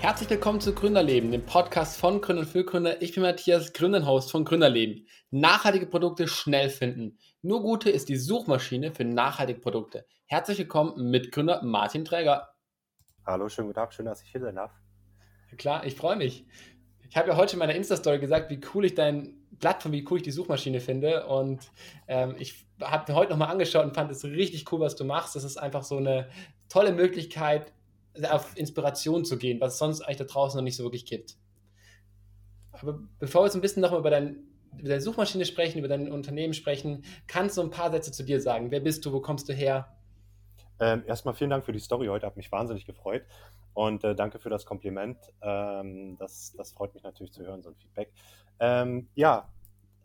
Herzlich willkommen zu Gründerleben, dem Podcast von Gründer und für Gründer. Ich bin Matthias, Gründerhost von Gründerleben. Nachhaltige Produkte schnell finden. Nur Gute ist die Suchmaschine für nachhaltige Produkte. Herzlich willkommen Mitgründer Martin Träger. Hallo, schönen guten Tag, schön, dass ich hier sein darf. Klar, ich freue mich. Ich habe ja heute in meiner Insta-Story gesagt, wie cool ich dein Plattform, wie cool ich die Suchmaschine finde. Und ähm, ich habe mir heute nochmal angeschaut und fand es richtig cool, was du machst. Das ist einfach so eine tolle Möglichkeit, auf Inspiration zu gehen, was es sonst eigentlich da draußen noch nicht so wirklich gibt. Aber bevor wir jetzt ein bisschen nochmal über, über deine Suchmaschine sprechen, über dein Unternehmen sprechen, kannst du ein paar Sätze zu dir sagen? Wer bist du? Wo kommst du her? Ähm, erstmal vielen Dank für die Story heute, hat mich wahnsinnig gefreut. Und äh, danke für das Kompliment. Ähm, das, das freut mich natürlich zu hören, so ein Feedback. Ähm, ja,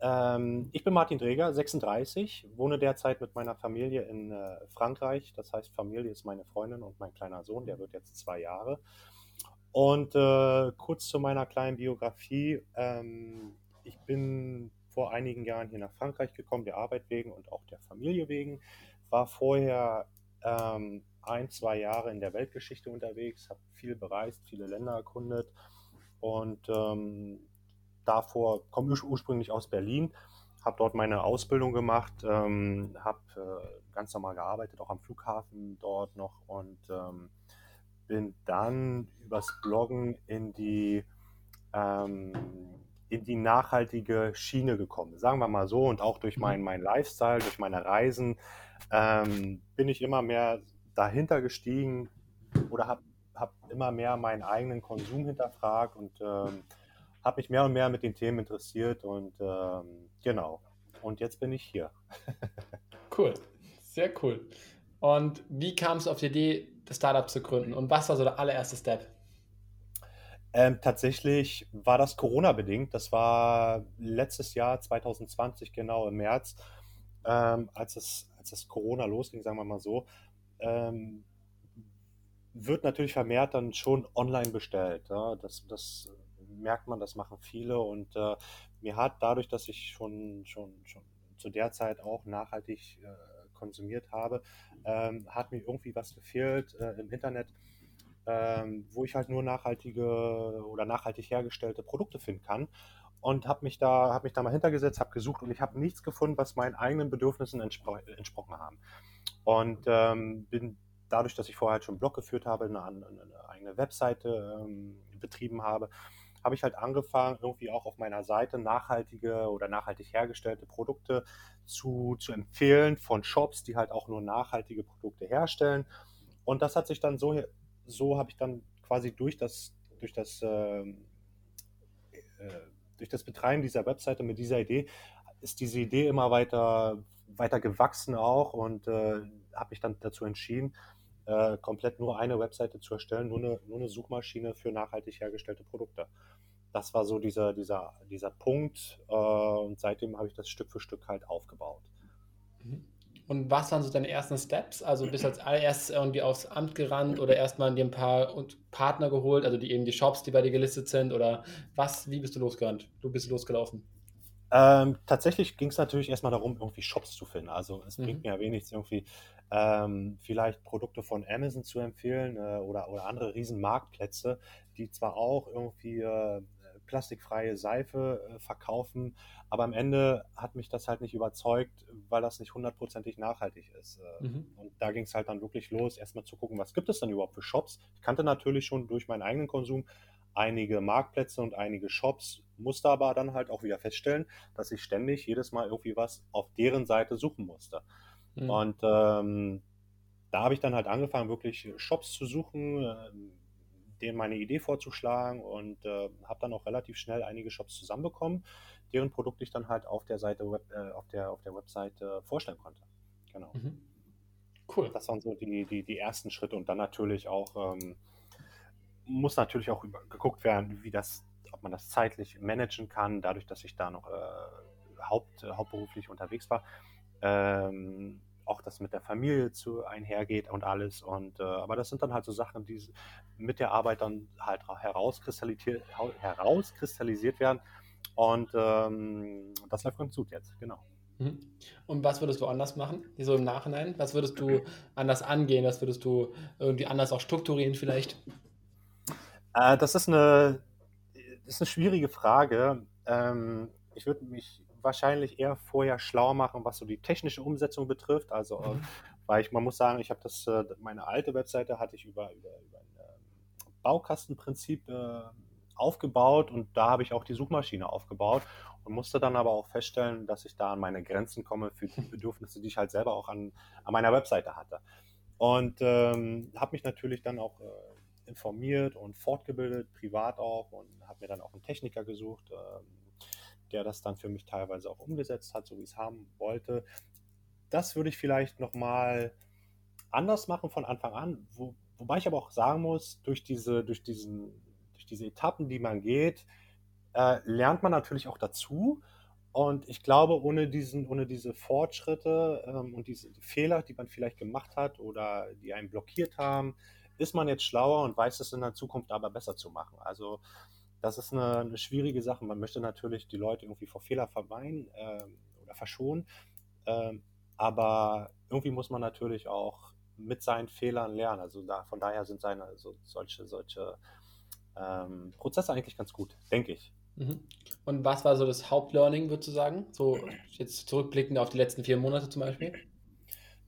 ähm, ich bin Martin Dreger, 36, wohne derzeit mit meiner Familie in äh, Frankreich. Das heißt, Familie ist meine Freundin und mein kleiner Sohn, der wird jetzt zwei Jahre. Und äh, kurz zu meiner kleinen Biografie. Ähm, ich bin vor einigen Jahren hier nach Frankreich gekommen, der Arbeit wegen und auch der Familie wegen. War vorher ähm, ein, zwei Jahre in der Weltgeschichte unterwegs, habe viel bereist, viele Länder erkundet und ähm, davor komme ich ursprünglich aus Berlin, habe dort meine Ausbildung gemacht, ähm, habe äh, ganz normal gearbeitet, auch am Flughafen dort noch und ähm, bin dann übers Bloggen in die, ähm, in die nachhaltige Schiene gekommen, sagen wir mal so, und auch durch meinen mein Lifestyle, durch meine Reisen ähm, bin ich immer mehr dahinter gestiegen oder habe hab immer mehr meinen eigenen Konsum hinterfragt und ähm, habe mich mehr und mehr mit den Themen interessiert und ähm, genau. Und jetzt bin ich hier. cool, sehr cool. Und wie kam es auf die Idee, das Startup zu gründen? Und was war so der allererste Step? Ähm, tatsächlich war das Corona-bedingt. Das war letztes Jahr, 2020, genau im März, ähm, als, es, als das Corona losging, sagen wir mal so. Ähm, wird natürlich vermehrt dann schon online bestellt. Ja? Das, das merkt man, das machen viele. Und äh, mir hat dadurch, dass ich schon, schon, schon zu der Zeit auch nachhaltig äh, konsumiert habe, ähm, hat mir irgendwie was gefehlt äh, im Internet, ähm, wo ich halt nur nachhaltige oder nachhaltig hergestellte Produkte finden kann. Und habe mich da, habe mich da mal hintergesetzt, habe gesucht und ich habe nichts gefunden, was meinen eigenen Bedürfnissen entspro entsprochen haben. Und ähm, bin dadurch, dass ich vorher halt schon einen Blog geführt habe, eine, eine eigene Webseite ähm, betrieben habe, habe ich halt angefangen, irgendwie auch auf meiner Seite nachhaltige oder nachhaltig hergestellte Produkte zu, zu empfehlen von Shops, die halt auch nur nachhaltige Produkte herstellen. Und das hat sich dann so, so habe ich dann quasi durch das, durch das, ähm, äh, durch das Betreiben dieser Webseite mit dieser Idee, ist diese Idee immer weiter, weiter gewachsen auch und äh, habe mich dann dazu entschieden, äh, komplett nur eine Webseite zu erstellen, nur eine, nur eine Suchmaschine für nachhaltig hergestellte Produkte das war so dieser, dieser, dieser Punkt äh, und seitdem habe ich das Stück für Stück halt aufgebaut. Mhm. Und was waren so deine ersten Steps? Also bist du als allererstes irgendwie aufs Amt gerannt oder erstmal dir ein paar Partner geholt, also die eben die Shops, die bei dir gelistet sind oder was, wie bist du losgerannt? Du bist losgelaufen? Ähm, tatsächlich ging es natürlich erstmal darum, irgendwie Shops zu finden. Also es mhm. bringt mir ja wenig, irgendwie ähm, vielleicht Produkte von Amazon zu empfehlen äh, oder, oder andere Riesenmarktplätze, die zwar auch irgendwie äh, plastikfreie Seife äh, verkaufen. Aber am Ende hat mich das halt nicht überzeugt, weil das nicht hundertprozentig nachhaltig ist. Äh, mhm. Und da ging es halt dann wirklich los, erstmal zu gucken, was gibt es denn überhaupt für Shops. Ich kannte natürlich schon durch meinen eigenen Konsum einige Marktplätze und einige Shops, musste aber dann halt auch wieder feststellen, dass ich ständig jedes Mal irgendwie was auf deren Seite suchen musste. Mhm. Und ähm, da habe ich dann halt angefangen, wirklich Shops zu suchen, ähm, denen meine Idee vorzuschlagen und äh, habe dann auch relativ schnell einige Shops zusammenbekommen, deren Produkte ich dann halt auf der Seite Web, äh, auf der auf der Webseite vorstellen konnte. Genau. Mhm. Cool. Das waren so die, die, die ersten Schritte und dann natürlich auch ähm, muss natürlich auch geguckt werden, wie das, ob man das zeitlich managen kann, dadurch, dass ich da noch äh, haupt, hauptberuflich unterwegs war. Ähm, auch das mit der Familie zu einhergeht und alles. Und äh, aber das sind dann halt so Sachen, die mit der Arbeit dann halt herauskristallisiert, herauskristallisiert werden. Und ähm, das läuft ganz gut jetzt, genau. Mhm. Und was würdest du anders machen, so im Nachhinein? Was würdest du anders angehen? Was würdest du irgendwie anders auch strukturieren vielleicht? Äh, das, ist eine, ist eine schwierige Frage. Ähm, ich würde mich wahrscheinlich eher vorher schlau machen, was so die technische Umsetzung betrifft. Also, mhm. weil ich, man muss sagen, ich habe das, äh, meine alte Webseite hatte ich über, über, über ein äh, Baukastenprinzip äh, aufgebaut und da habe ich auch die Suchmaschine aufgebaut und musste dann aber auch feststellen, dass ich da an meine Grenzen komme für die Bedürfnisse, die ich halt selber auch an, an meiner Webseite hatte. Und ähm, habe mich natürlich dann auch äh, informiert und fortgebildet, privat auch, und habe mir dann auch einen Techniker gesucht, ähm, der das dann für mich teilweise auch umgesetzt hat, so wie ich es haben wollte. Das würde ich vielleicht nochmal anders machen von Anfang an, wo, wobei ich aber auch sagen muss, durch diese, durch diesen, durch diese Etappen, die man geht, äh, lernt man natürlich auch dazu. Und ich glaube, ohne, diesen, ohne diese Fortschritte ähm, und diese Fehler, die man vielleicht gemacht hat oder die einen blockiert haben, ist man jetzt schlauer und weiß es in der Zukunft aber besser zu machen. Also das ist eine, eine schwierige Sache. Man möchte natürlich die Leute irgendwie vor Fehler vermeiden äh, oder verschonen. Äh, aber irgendwie muss man natürlich auch mit seinen Fehlern lernen. Also da, von daher sind seine so, solche, solche ähm, Prozesse eigentlich ganz gut, denke ich. Mhm. Und was war so das Hauptlearning, würdest du sagen? So jetzt zurückblickend auf die letzten vier Monate zum Beispiel?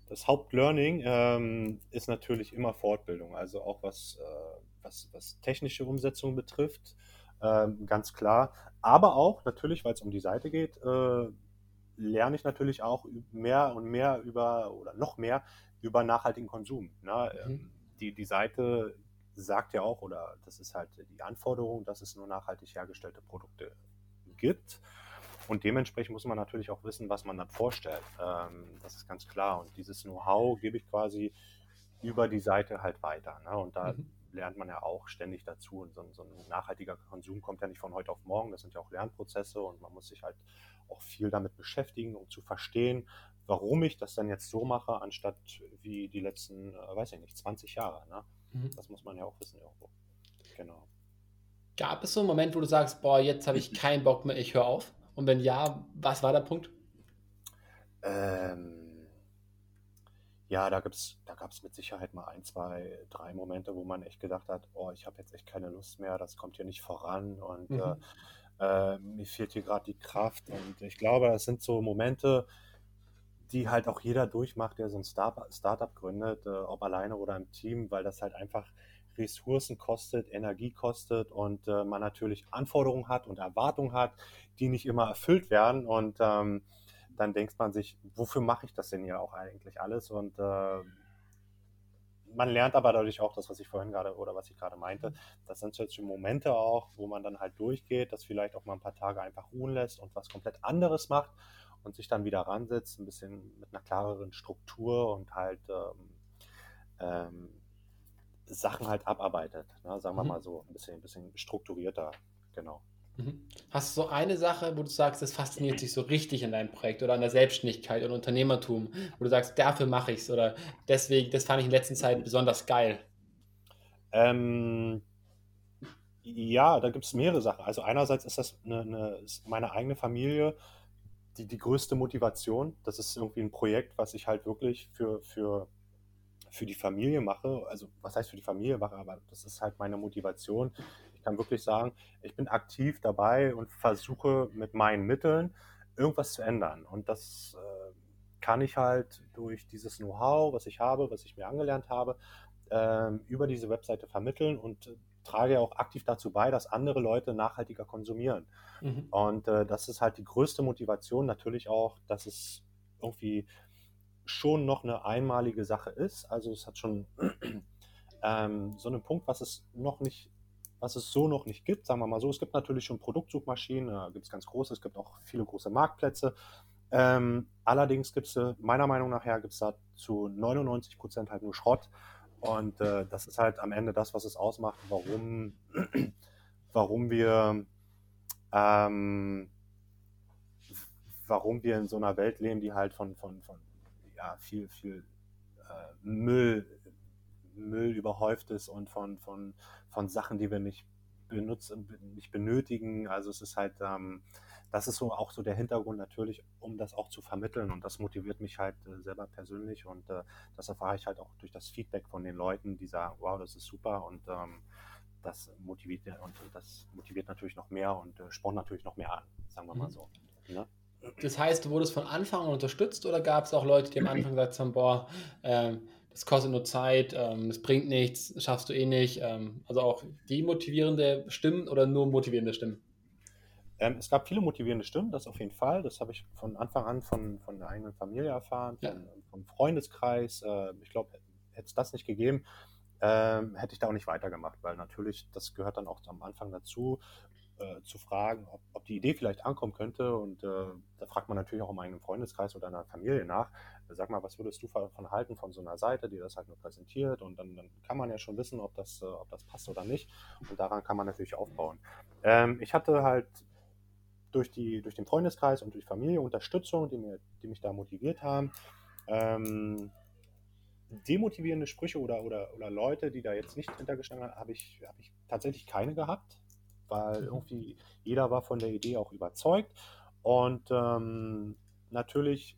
Das Hauptlearning ähm, ist natürlich immer Fortbildung, also auch was, äh, was, was technische Umsetzung betrifft, äh, ganz klar. Aber auch natürlich, weil es um die Seite geht, äh, lerne ich natürlich auch mehr und mehr über oder noch mehr über nachhaltigen Konsum. Ne? Mhm. Ähm, die, die Seite sagt ja auch, oder das ist halt die Anforderung, dass es nur nachhaltig hergestellte Produkte gibt. Und dementsprechend muss man natürlich auch wissen, was man dann vorstellt. Ähm, das ist ganz klar. Und dieses Know-how gebe ich quasi über die Seite halt weiter. Ne? Und da mhm. lernt man ja auch ständig dazu. Und so, so, ein nachhaltiger Konsum kommt ja nicht von heute auf morgen. Das sind ja auch Lernprozesse und man muss sich halt auch viel damit beschäftigen, um zu verstehen, warum ich das dann jetzt so mache, anstatt wie die letzten, äh, weiß ich nicht, 20 Jahre. Ne? Mhm. Das muss man ja auch wissen irgendwo. Genau. Gab es so einen Moment, wo du sagst, boah, jetzt habe ich keinen Bock mehr, ich höre auf? Und wenn ja, was war der Punkt? Ähm, ja, da, da gab es mit Sicherheit mal ein, zwei, drei Momente, wo man echt gedacht hat, oh, ich habe jetzt echt keine Lust mehr, das kommt hier nicht voran und mhm. äh, äh, mir fehlt hier gerade die Kraft. Und ich glaube, das sind so Momente, die halt auch jeder durchmacht, der so ein Startup gründet, äh, ob alleine oder im Team, weil das halt einfach Ressourcen kostet, Energie kostet und äh, man natürlich Anforderungen hat und Erwartungen hat, die nicht immer erfüllt werden. Und ähm, dann denkt man sich, wofür mache ich das denn hier auch eigentlich alles? Und äh, man lernt aber dadurch auch das, was ich vorhin gerade oder was ich gerade meinte. Das sind solche Momente auch, wo man dann halt durchgeht, das vielleicht auch mal ein paar Tage einfach ruhen lässt und was komplett anderes macht und sich dann wieder ransetzt, ein bisschen mit einer klareren Struktur und halt ähm, ähm, Sachen halt abarbeitet. Ne? Sagen wir mhm. mal so, ein bisschen, ein bisschen strukturierter, genau. Mhm. Hast du so eine Sache, wo du sagst, das fasziniert dich so richtig in deinem Projekt oder an der Selbstständigkeit oder Unternehmertum, wo du sagst, dafür mache ich es oder deswegen, das fand ich in letzter Zeit besonders geil? Ähm, ja, da gibt es mehrere Sachen. Also einerseits ist das eine, eine, ist meine eigene Familie die, die größte Motivation. Das ist irgendwie ein Projekt, was ich halt wirklich für, für für die Familie mache, also was heißt für die Familie mache, aber das ist halt meine Motivation. Ich kann wirklich sagen, ich bin aktiv dabei und versuche mit meinen Mitteln irgendwas zu ändern. Und das äh, kann ich halt durch dieses Know-how, was ich habe, was ich mir angelernt habe, äh, über diese Webseite vermitteln und trage auch aktiv dazu bei, dass andere Leute nachhaltiger konsumieren. Mhm. Und äh, das ist halt die größte Motivation. Natürlich auch, dass es irgendwie schon noch eine einmalige Sache ist. Also es hat schon ähm, so einen Punkt, was es noch nicht, was es so noch nicht gibt, sagen wir mal so. Es gibt natürlich schon Produktsuchmaschinen, da gibt es ganz große, es gibt auch viele große Marktplätze. Ähm, allerdings gibt es, äh, meiner Meinung nach, gibt es da zu 99 Prozent halt nur Schrott. Und äh, das ist halt am Ende das, was es ausmacht, warum, warum wir ähm, warum wir in so einer Welt leben, die halt von, von, von ja, viel, viel äh, Müll, Müll überhäuft ist und von, von, von Sachen, die wir nicht benutzen, nicht benötigen. Also es ist halt, ähm, das ist so auch so der Hintergrund natürlich, um das auch zu vermitteln und das motiviert mich halt äh, selber persönlich und äh, das erfahre ich halt auch durch das Feedback von den Leuten, die sagen, wow, das ist super und ähm, das motiviert und das motiviert natürlich noch mehr und äh, spornt natürlich noch mehr an, sagen wir mal mhm. so. Das heißt, du wurdest von Anfang an unterstützt oder gab es auch Leute, die am Anfang gesagt haben, boah, ähm, das kostet nur Zeit, ähm, das bringt nichts, das schaffst du eh nicht. Ähm, also auch demotivierende Stimmen oder nur motivierende Stimmen? Ähm, es gab viele motivierende Stimmen, das auf jeden Fall. Das habe ich von Anfang an von, von der eigenen Familie erfahren, von, ja. vom Freundeskreis. Äh, ich glaube, hätte es das nicht gegeben, ähm, hätte ich da auch nicht weitergemacht, weil natürlich, das gehört dann auch am Anfang dazu, äh, zu fragen, ob, ob, die Idee vielleicht ankommen könnte. Und äh, da fragt man natürlich auch im eigenen Freundeskreis oder einer Familie nach. Sag mal, was würdest du davon halten von so einer Seite, die das halt nur präsentiert? Und dann, dann kann man ja schon wissen, ob das, äh, ob das passt oder nicht. Und daran kann man natürlich aufbauen. Ähm, ich hatte halt durch, die, durch den Freundeskreis und durch Familie Unterstützung, die, mir, die mich da motiviert haben. Ähm, demotivierende Sprüche oder, oder, oder Leute, die da jetzt nicht hintergestanden haben, habe ich, hab ich tatsächlich keine gehabt weil irgendwie jeder war von der Idee auch überzeugt. Und ähm, natürlich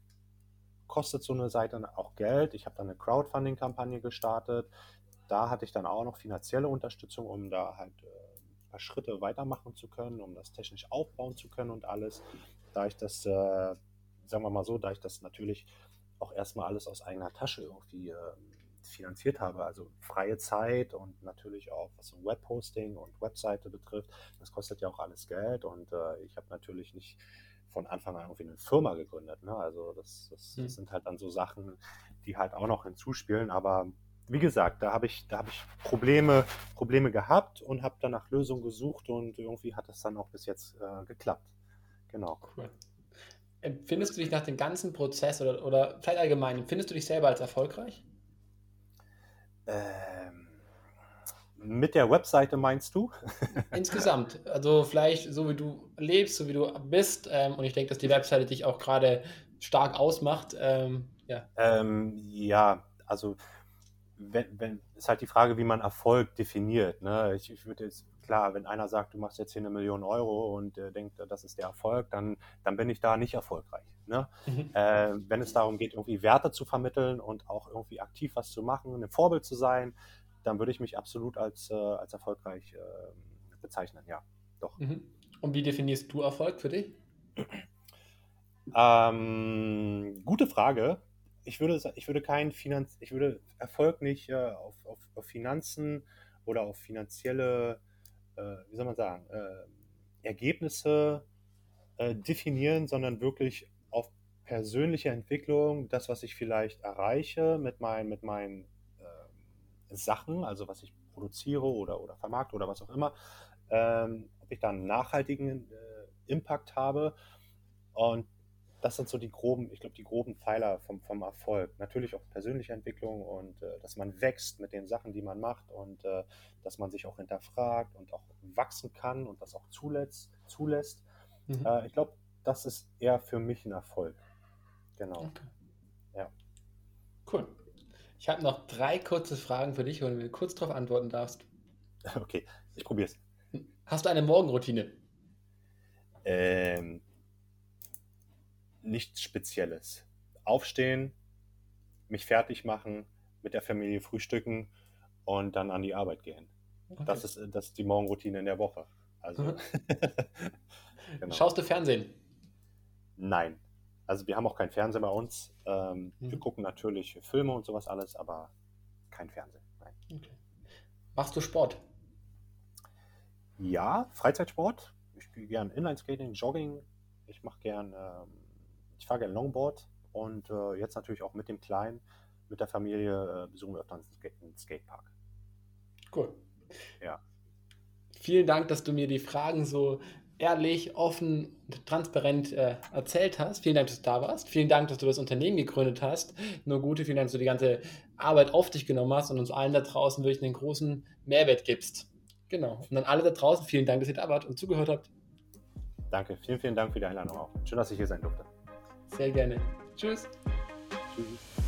kostet so eine Seite auch Geld. Ich habe dann eine Crowdfunding-Kampagne gestartet. Da hatte ich dann auch noch finanzielle Unterstützung, um da halt äh, ein paar Schritte weitermachen zu können, um das technisch aufbauen zu können und alles. Da ich das, äh, sagen wir mal so, da ich das natürlich auch erstmal alles aus eigener Tasche irgendwie äh, finanziert habe, also freie Zeit und natürlich auch was so Webhosting und Webseite betrifft, das kostet ja auch alles Geld und äh, ich habe natürlich nicht von Anfang an irgendwie eine Firma gegründet. Ne? Also das, das, mhm. das, sind halt dann so Sachen, die halt auch noch hinzuspielen, aber wie gesagt, da habe ich, da ich Probleme, Probleme gehabt und habe dann nach Lösungen gesucht und irgendwie hat das dann auch bis jetzt äh, geklappt. Genau. Cool. Empfindest du dich nach dem ganzen Prozess oder, oder vielleicht allgemein, empfindest du dich selber als erfolgreich? Ähm, mit der Webseite meinst du? Insgesamt. Also vielleicht so wie du lebst, so wie du bist. Ähm, und ich denke, dass die Webseite dich auch gerade stark ausmacht. Ähm, ja. Ähm, ja, also wenn, wenn, ist halt die Frage, wie man Erfolg definiert. Ne? Ich, ich würde jetzt, klar, wenn einer sagt, du machst jetzt hier eine Million Euro und äh, denkt, das ist der Erfolg, dann, dann bin ich da nicht erfolgreich. Ne? Mhm. Äh, wenn es darum geht, irgendwie Werte zu vermitteln und auch irgendwie aktiv was zu machen, ein Vorbild zu sein, dann würde ich mich absolut als, äh, als erfolgreich äh, bezeichnen, ja, doch. Mhm. Und wie definierst du Erfolg für dich? Ähm, gute Frage ich würde, ich würde keinen Finanz, ich würde Erfolg nicht äh, auf, auf, auf, Finanzen oder auf finanzielle, äh, wie soll man sagen, äh, Ergebnisse äh, definieren, sondern wirklich auf persönliche Entwicklung, das, was ich vielleicht erreiche mit, mein, mit meinen äh, Sachen, also was ich produziere oder, oder vermarkte oder was auch immer, ähm, ob ich da einen nachhaltigen äh, Impact habe. Und das sind so die groben, ich glaube, die groben Pfeiler vom, vom Erfolg. Natürlich auch persönliche Entwicklung und äh, dass man wächst mit den Sachen, die man macht und äh, dass man sich auch hinterfragt und auch wachsen kann und das auch zulässt. zulässt. Mhm. Äh, ich glaube, das ist eher für mich ein Erfolg. Genau. Okay. Ja. Cool. Ich habe noch drei kurze Fragen für dich, wenn du mir kurz darauf antworten darfst. Okay, ich probiere es. Hast du eine Morgenroutine? Ähm, nichts Spezielles. Aufstehen, mich fertig machen, mit der Familie frühstücken und dann an die Arbeit gehen. Okay. Das, ist, das ist die Morgenroutine in der Woche. Also, genau. Schaust du Fernsehen? Nein. Also wir haben auch kein Fernsehen bei uns. Ähm, mhm. Wir gucken natürlich Filme und sowas alles, aber kein Fernsehen. Okay. Machst du Sport? Ja, Freizeitsport. Ich spiele gern Inlineskating, Jogging. Ich mache gern ähm, ich fahre gerne Longboard und äh, jetzt natürlich auch mit dem Kleinen, mit der Familie äh, besuchen wir öfter einen Skatepark. Cool. Ja. Vielen Dank, dass du mir die Fragen so ehrlich, offen und transparent äh, erzählt hast. Vielen Dank, dass du da warst. Vielen Dank, dass du das Unternehmen gegründet hast. Nur Gute, vielen Dank, dass du die ganze Arbeit auf dich genommen hast und uns allen da draußen wirklich einen großen Mehrwert gibst. Genau. Und dann alle da draußen, vielen Dank, dass ihr da wart und zugehört habt. Danke, vielen, vielen Dank für die Einladung auch. Schön, dass ich hier sein durfte. Sehr gerne. Tschüss. Tschüss.